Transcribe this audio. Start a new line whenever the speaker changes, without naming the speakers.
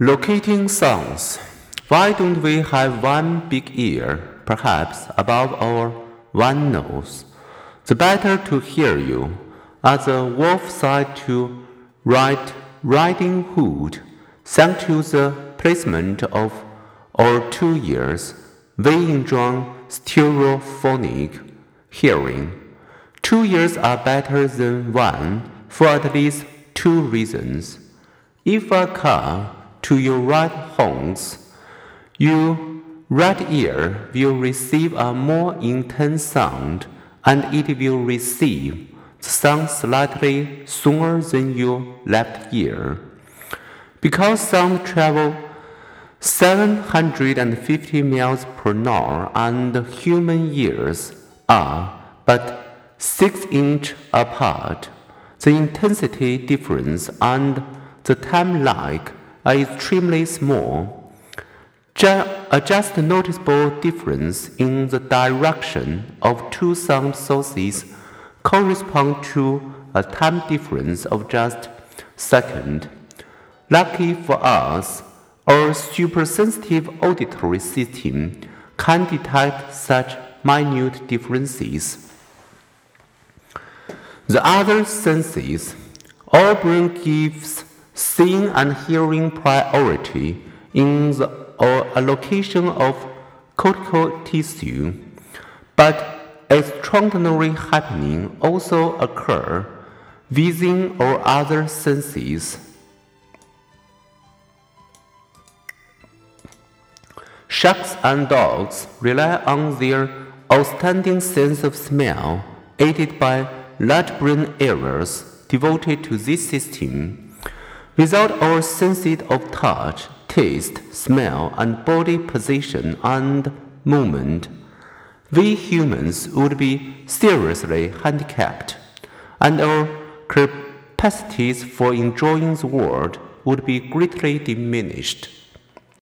Locating sounds. Why don't we have one big ear, perhaps above our one nose? The better to hear you. As a wolf said to Red Riding Hood, thanks to the placement of our two ears, we enjoy stereophonic hearing. Two ears are better than one for at least two reasons. If a car to your right horns, your right ear will receive a more intense sound and it will receive the sound slightly sooner than your left ear. Because sound travel 750 miles per hour and human ears are but 6 inches apart, the intensity difference and the time lag are extremely small. A just noticeable difference in the direction of two sound sources correspond to a time difference of just second. Lucky for us, our supersensitive auditory system can detect such minute differences. The other senses, our brain gives seeing and hearing priority in the allocation of cortical tissue, but extraordinary happening also occur within our other senses. Sharks and dogs rely on their outstanding sense of smell, aided by large brain areas devoted to this system. Without our senses of touch, taste, smell, and body position and movement, we humans would be seriously handicapped, and our capacities for enjoying the world would be greatly diminished.